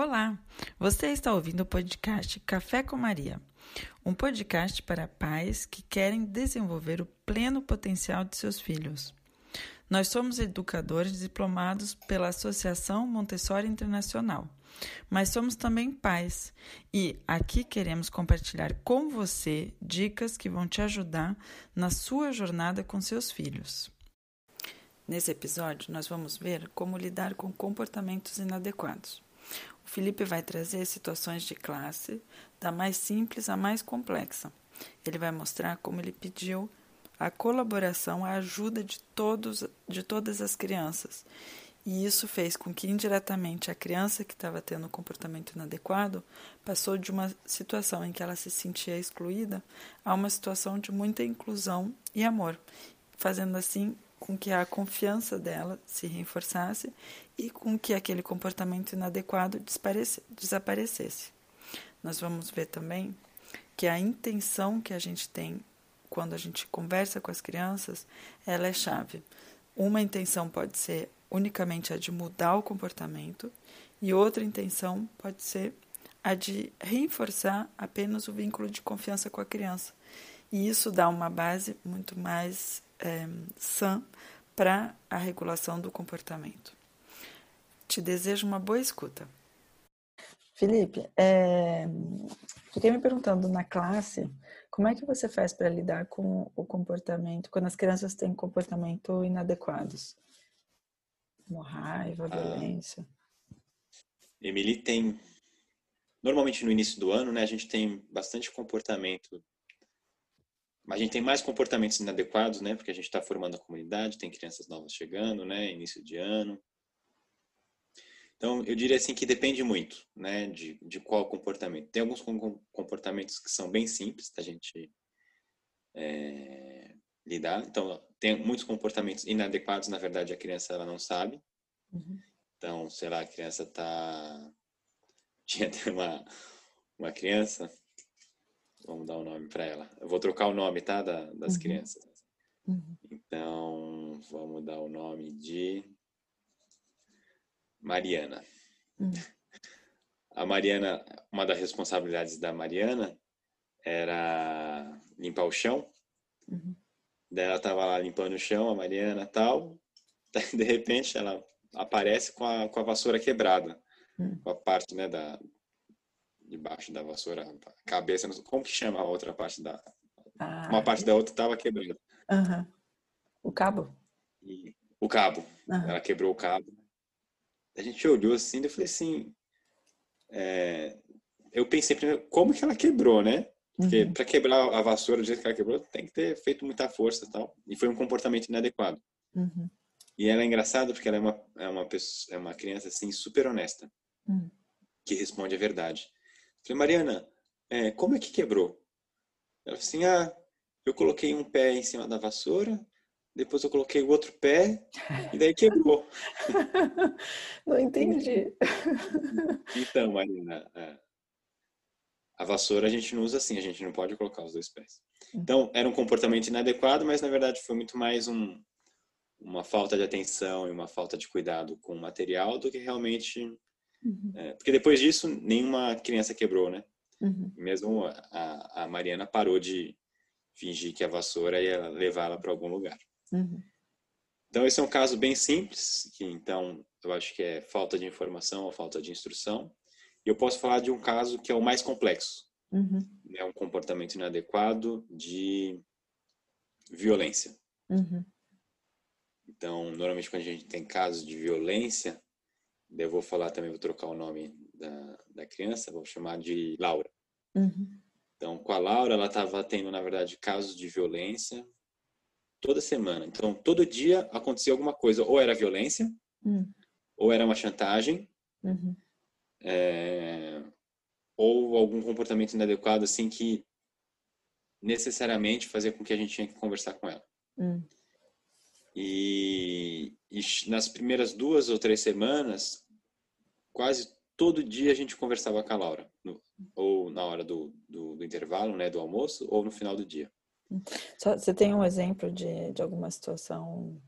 Olá, você está ouvindo o podcast Café com Maria, um podcast para pais que querem desenvolver o pleno potencial de seus filhos. Nós somos educadores diplomados pela Associação Montessori Internacional, mas somos também pais e aqui queremos compartilhar com você dicas que vão te ajudar na sua jornada com seus filhos. Nesse episódio, nós vamos ver como lidar com comportamentos inadequados. Felipe vai trazer situações de classe, da mais simples à mais complexa. Ele vai mostrar como ele pediu a colaboração, a ajuda de, todos, de todas as crianças. E isso fez com que, indiretamente, a criança que estava tendo um comportamento inadequado passou de uma situação em que ela se sentia excluída a uma situação de muita inclusão e amor, fazendo assim com que a confiança dela se reforçasse e com que aquele comportamento inadequado desaparecesse. Nós vamos ver também que a intenção que a gente tem quando a gente conversa com as crianças, ela é chave. Uma intenção pode ser unicamente a de mudar o comportamento e outra intenção pode ser a de reforçar apenas o vínculo de confiança com a criança. E isso dá uma base muito mais é, sã para a regulação do comportamento. Te desejo uma boa escuta. Felipe, é, fiquei me perguntando na classe como é que você faz para lidar com o comportamento quando as crianças têm comportamento inadequados, como raiva, ah, violência. Emily tem normalmente no início do ano, né, a gente tem bastante comportamento a gente tem mais comportamentos inadequados, né? Porque a gente está formando a comunidade, tem crianças novas chegando, né? Início de ano. Então, eu diria assim que depende muito, né? De, de qual comportamento. Tem alguns comportamentos que são bem simples da gente é, lidar. Então, tem muitos comportamentos inadequados, na verdade, a criança ela não sabe. Uhum. Então, sei lá, a criança tá... Tinha uma, uma criança Vamos dar o um nome para ela. Eu vou trocar o nome, tá? Da, das uhum. crianças. Uhum. Então, vamos dar o nome de Mariana. Uhum. A Mariana, uma das responsabilidades da Mariana era limpar o chão. Uhum. Daí ela tava lá limpando o chão, a Mariana tal. De repente ela aparece com a, com a vassoura quebrada. Uhum. Com a parte né, da, debaixo da vassoura, a cabeça, como que chama a outra parte da... Ah, uma parte da outra estava quebrada. Uhum. O cabo? E, o cabo. Uhum. Ela quebrou o cabo. A gente olhou assim, eu falei assim... É, eu pensei primeiro, como que ela quebrou, né? Porque uhum. para quebrar a vassoura do jeito que ela quebrou, tem que ter feito muita força e tal. E foi um comportamento inadequado. Uhum. E ela é engraçada porque ela é uma, é uma, pessoa, é uma criança, assim, super honesta. Uhum. Que responde a verdade. Falei, Mariana, é, como é que quebrou? Ela falou assim, ah, eu coloquei um pé em cima da vassoura, depois eu coloquei o outro pé e daí quebrou. Não entendi. Então, Marina, é, a vassoura a gente não usa assim, a gente não pode colocar os dois pés. Então, era um comportamento inadequado, mas na verdade foi muito mais um, uma falta de atenção e uma falta de cuidado com o material do que realmente Uhum. É, porque depois disso, nenhuma criança quebrou, né? Uhum. Mesmo a, a, Mariana parou de fingir que a vassoura ia levá-la para algum lugar. Uhum. Então, esse é um caso bem simples, que então eu acho que é falta de informação ou falta de instrução. E eu posso falar de um caso que é o mais complexo. Uhum. É um comportamento inadequado de violência. Uhum. Então, normalmente quando a gente tem casos de violência, eu vou falar também, vou trocar o nome da, da criança, vou chamar de Laura. Uhum. Então, com a Laura, ela estava tendo, na verdade, casos de violência toda semana. Então, todo dia acontecia alguma coisa. Ou era violência, uhum. ou era uma chantagem, uhum. é, ou algum comportamento inadequado, assim, que necessariamente fazia com que a gente tinha que conversar com ela. Uhum. E, e, nas primeiras duas ou três semanas, quase todo dia a gente conversava com a Laura, no, ou na hora do, do, do, intervalo, né, do almoço, ou no final do dia. Só, você tem um exemplo de, de alguma situação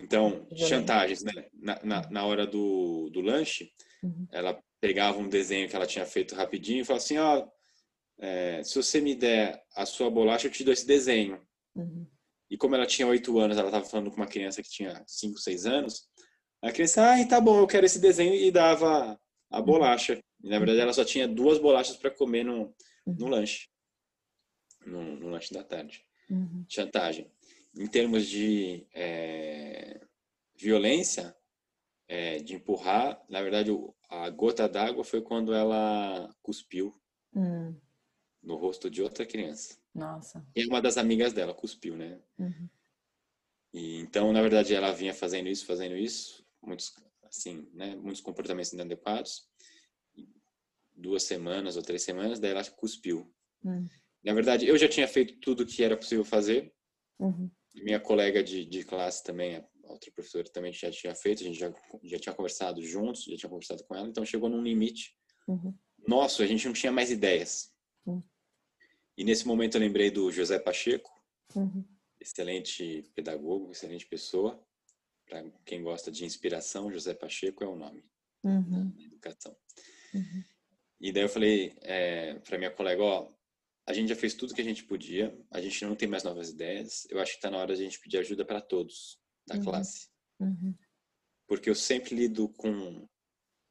Então, chantagens, né? Na, na, na, hora do, do lanche, uhum. ela pegava um desenho que ela tinha feito rapidinho e falava assim, ó, oh, é, se você me der a sua bolacha, eu te dou esse desenho. Uhum. E como ela tinha oito anos, ela estava falando com uma criança que tinha cinco, seis anos, a criança, ah, tá bom, eu quero esse desenho e dava a bolacha. E, na verdade, ela só tinha duas bolachas para comer no, no uhum. lanche, no, no, lanche da tarde. Uhum. Chantagem. Em termos de é, violência, é, de empurrar, na verdade, a gota d'água foi quando ela cuspiu uhum. no rosto de outra criança. Nossa. E uma das amigas dela cuspiu, né? Uhum. E, então, na verdade, ela vinha fazendo isso, fazendo isso, muitos, assim, né, muitos comportamentos inadequados. Duas semanas ou três semanas, daí ela cuspiu. Uhum. Na verdade, eu já tinha feito tudo que era possível fazer. Uhum. Minha colega de, de classe também, a outra professora também já tinha feito, a gente já, já tinha conversado juntos, já tinha conversado com ela, então chegou num limite. Uhum. Nosso, a gente não tinha mais ideias. Uhum. E nesse momento eu lembrei do José Pacheco, uhum. excelente pedagogo, excelente pessoa. Para quem gosta de inspiração, José Pacheco é o nome uhum. da educação. Uhum. E daí eu falei é, para minha colega, ó, a gente já fez tudo que a gente podia, a gente não tem mais novas ideias. Eu acho que está na hora de a gente pedir ajuda para todos da uhum. classe. Uhum. Porque eu sempre lido com,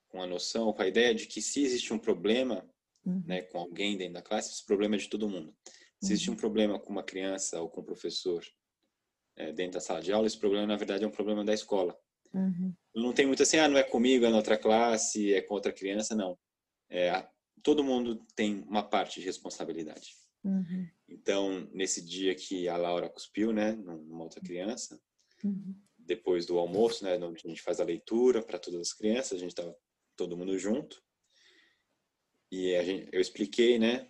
com a noção, com a ideia de que se existe um problema, uhum. né, com alguém dentro da classe, esse problema é de todo mundo. Se existe um uhum. problema com uma criança ou com um professor é, dentro da sala de aula, esse problema na verdade é um problema da escola. Uhum. Não tem muito assim, ah, não é comigo, é na outra classe, é com outra criança, não. É, todo mundo tem uma parte de responsabilidade. Uhum. Então, nesse dia que a Laura cuspiu, né, numa outra criança, uhum. depois do almoço, né, onde a gente faz a leitura para todas as crianças, a gente estava todo mundo junto. E a gente, eu expliquei, né,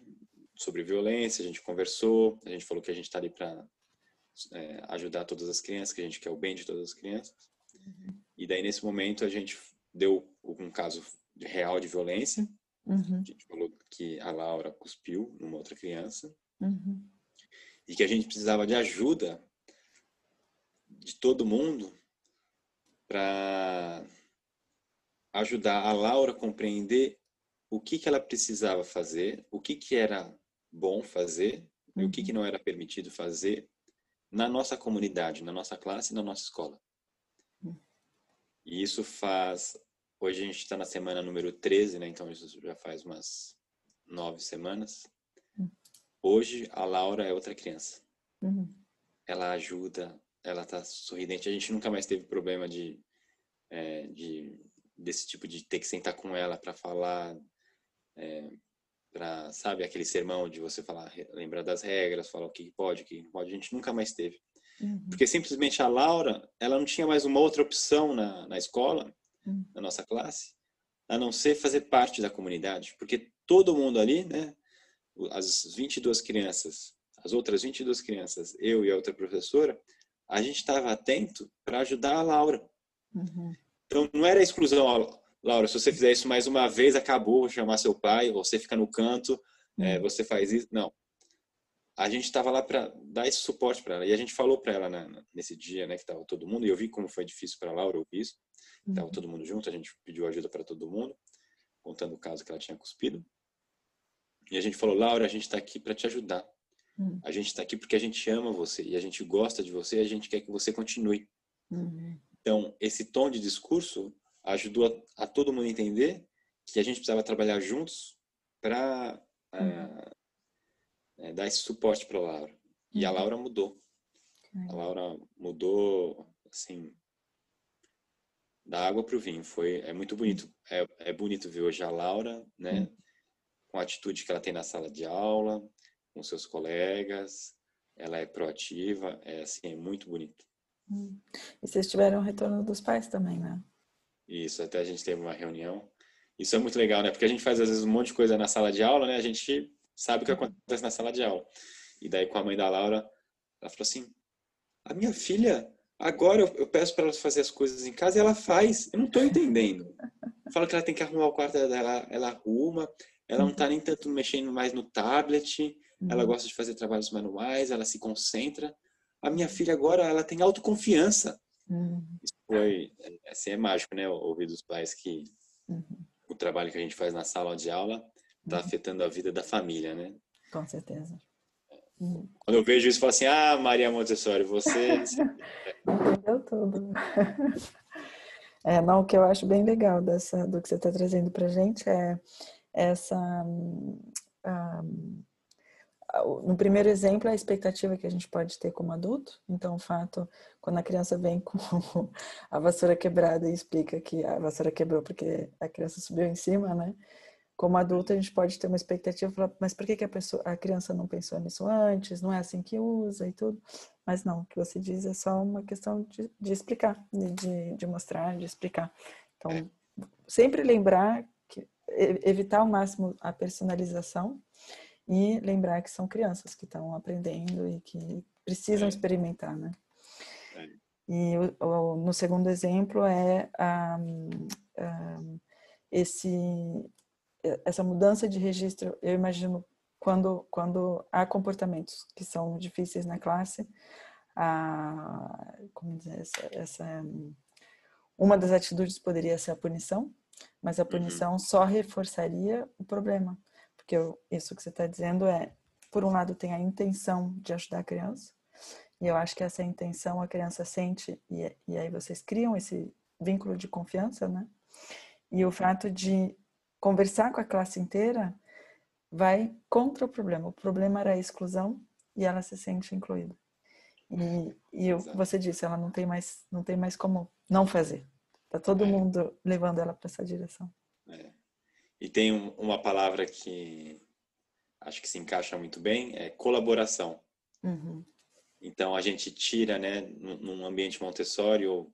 sobre violência, a gente conversou, a gente falou que a gente está ali para é, ajudar todas as crianças, que a gente quer o bem de todas as crianças. Uhum. E daí, nesse momento, a gente deu um caso real de violência. Uhum. A gente falou que a Laura cuspiu numa outra criança. Uhum. E que a gente precisava de ajuda de todo mundo para ajudar a Laura a compreender o que, que ela precisava fazer, o que, que era bom fazer uhum. e o que, que uhum. não era permitido fazer na nossa comunidade, na nossa classe na nossa escola. Uhum. E isso faz. Hoje a gente está na semana número 13, né? Então isso já faz umas nove semanas. Uhum. Hoje a Laura é outra criança. Uhum. Ela ajuda, ela tá sorridente. A gente nunca mais teve problema de, é, de desse tipo de ter que sentar com ela para falar é, para sabe aquele sermão de você falar lembrar das regras falar o que pode o que não pode a gente nunca mais teve uhum. porque simplesmente a Laura ela não tinha mais uma outra opção na, na escola uhum. na nossa classe a não ser fazer parte da comunidade porque todo mundo ali né as 22 crianças as outras 22 crianças eu e a outra professora a gente estava atento para ajudar a Laura uhum. então não era exclusão Laura, se você fizer isso mais uma vez, acabou, vou chamar seu pai, você fica no canto, é, hum. você faz isso. Não. A gente estava lá para dar esse suporte para ela. E a gente falou para ela né, nesse dia, né, que estava todo mundo, e eu vi como foi difícil para Laura ouvir isso. Estava uhum. todo mundo junto, a gente pediu ajuda para todo mundo, contando o caso que ela tinha cuspido. E a gente falou, Laura, a gente está aqui para te ajudar. Uhum. A gente está aqui porque a gente ama você e a gente gosta de você e a gente quer que você continue. Uhum. Então, esse tom de discurso ajudou a, a, todo mundo entender que a gente precisava trabalhar juntos para uhum. é, dar esse suporte para a Laura. E a uhum. Laura mudou. A Laura mudou, assim, da água para o vinho. Foi, é muito bonito. É, é bonito ver hoje a Laura, né? Uhum. Com a atitude que ela tem na sala de aula, com seus colegas. Ela é proativa, é assim, é muito bonito. Hum. E vocês tiveram o retorno dos pais também, né? Isso, até a gente teve uma reunião. Isso é muito legal, né? Porque a gente faz às vezes um monte de coisa na sala de aula, né? A gente sabe o que acontece na sala de aula. E daí com a mãe da Laura, ela falou assim: "A minha filha, agora eu peço para ela fazer as coisas em casa e ela faz. Eu não estou entendendo. Fala que ela tem que arrumar o quarto dela, ela arruma. Ela não está nem tanto mexendo mais no tablet. Ela gosta de fazer trabalhos manuais, ela se concentra. A minha filha agora, ela tem autoconfiança. Uhum. Isso foi, assim, é mágico, né? Ouvir dos pais que uhum. o trabalho que a gente faz na sala de aula está uhum. afetando a vida da família, né? Com certeza. Uhum. Quando eu vejo isso, eu falo assim, ah, Maria Montessori, você... Entendeu tudo. É, não, o que eu acho bem legal dessa, do que você está trazendo para gente é essa... Um, no primeiro exemplo, a expectativa que a gente pode ter como adulto. Então, o fato, quando a criança vem com a vassoura quebrada e explica que a vassoura quebrou porque a criança subiu em cima, né? Como adulto, a gente pode ter uma expectativa, falar, mas por que, que a, pessoa, a criança não pensou nisso antes? Não é assim que usa e tudo. Mas não, o que você diz é só uma questão de, de explicar, de, de mostrar, de explicar. Então, sempre lembrar que evitar ao máximo a personalização e lembrar que são crianças que estão aprendendo e que precisam é. experimentar, né? É. E o, o, no segundo exemplo é um, um, esse essa mudança de registro. Eu imagino quando quando há comportamentos que são difíceis na classe, a, como dizer essa, essa uma das atitudes poderia ser a punição, mas a uhum. punição uhum. só reforçaria o problema. Porque eu, isso que você está dizendo é, por um lado, tem a intenção de ajudar a criança, e eu acho que essa intenção a criança sente, e, e aí vocês criam esse vínculo de confiança, né? E o fato de conversar com a classe inteira vai contra o problema. O problema era a exclusão e ela se sente incluída. E, e você disse, ela não tem mais, não tem mais como não fazer. Tá todo é. mundo levando ela para essa direção. É. E tem um, uma palavra que acho que se encaixa muito bem, é colaboração. Uhum. Então a gente tira, né, num ambiente Montessori ou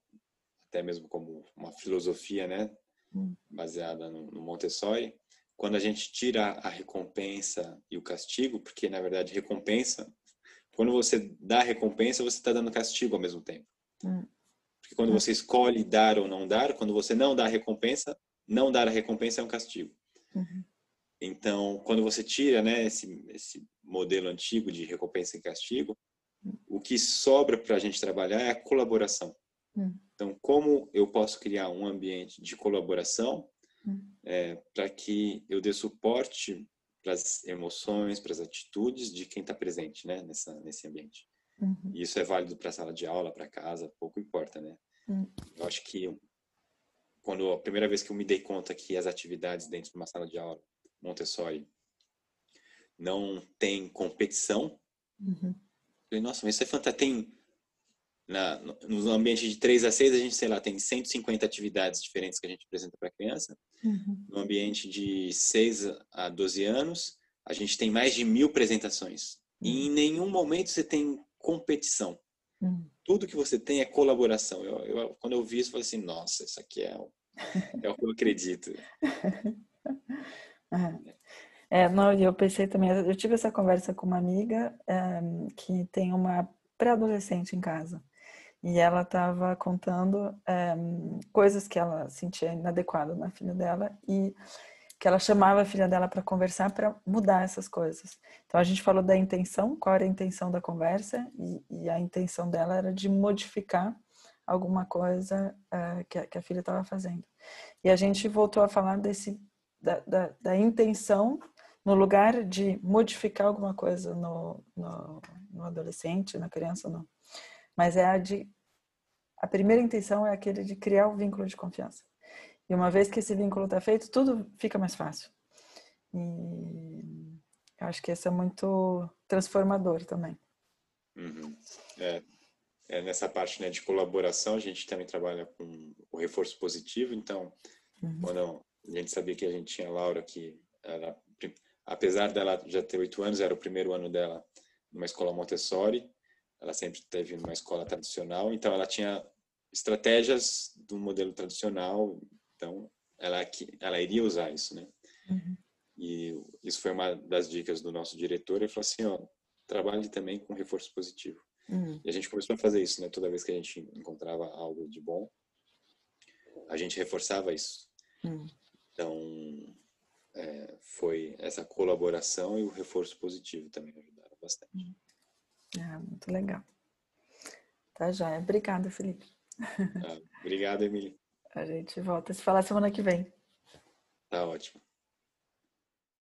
até mesmo como uma filosofia, né, uhum. baseada no, no Montessori, quando a gente tira a recompensa e o castigo, porque na verdade recompensa, quando você dá recompensa, você está dando castigo ao mesmo tempo. Uhum. Porque quando você escolhe dar ou não dar, quando você não dá recompensa, não dar a recompensa é um castigo. Uhum. Então, quando você tira né, esse, esse modelo antigo de recompensa e castigo, uhum. o que sobra para a gente trabalhar é a colaboração. Uhum. Então, como eu posso criar um ambiente de colaboração hum. é, para que eu dê suporte para as emoções, para as atitudes de quem está presente né, nessa, nesse ambiente. Uhum. Isso é válido para a sala de aula, para casa, pouco importa, né? Uhum. Eu acho que quando a primeira vez que eu me dei conta que as atividades dentro de uma sala de aula Montessori não tem competição, uhum. falei, nossa, mas isso é fantástico. Tem na, no ambiente de 3 a 6, a gente, sei lá, tem 150 atividades diferentes que a gente apresenta para a criança. Uhum. No ambiente de 6 a 12 anos, a gente tem mais de mil apresentações. Uhum. E em nenhum momento você tem competição. Uhum. Tudo que você tem é colaboração. Eu, eu, quando eu vi isso, eu falei assim, nossa, isso aqui é É o que eu acredito. é, não, eu pensei também, eu tive essa conversa com uma amiga é, que tem uma pré-adolescente em casa. E ela estava contando é, coisas que ela sentia inadequado na filha dela e que ela chamava a filha dela para conversar para mudar essas coisas. Então a gente falou da intenção, qual era a intenção da conversa e, e a intenção dela era de modificar alguma coisa uh, que, a, que, a, filha estava fazendo. E a gente voltou a falar desse da, da, da, intenção no lugar de modificar alguma coisa no, no, no adolescente, na criança, não. Mas é a de a primeira intenção é aquele de criar um vínculo de confiança. E uma vez que esse vínculo está feito, tudo fica mais fácil. E eu acho que isso é muito transformador também. Uhum. É, é, nessa parte né, de colaboração, a gente também trabalha com o reforço positivo. Então, uhum. quando a gente sabia que a gente tinha a Laura, que ela, apesar dela já ter oito anos, era o primeiro ano dela numa escola Montessori. Ela sempre teve numa escola tradicional, então ela tinha estratégias do modelo tradicional. Então, ela ela iria usar isso, né? Uhum. E isso foi uma das dicas do nosso diretor. Ele falou assim, ó, trabalhe também com reforço positivo. Uhum. E a gente começou a fazer isso, né? Toda vez que a gente encontrava algo de bom, a gente reforçava isso. Uhum. Então, é, foi essa colaboração e o reforço positivo também ajudaram bastante. Uhum. É, muito legal. Tá, joia. Obrigada, Felipe. Ah, obrigado, Emília. A gente volta a se falar semana que vem. Tá ótimo.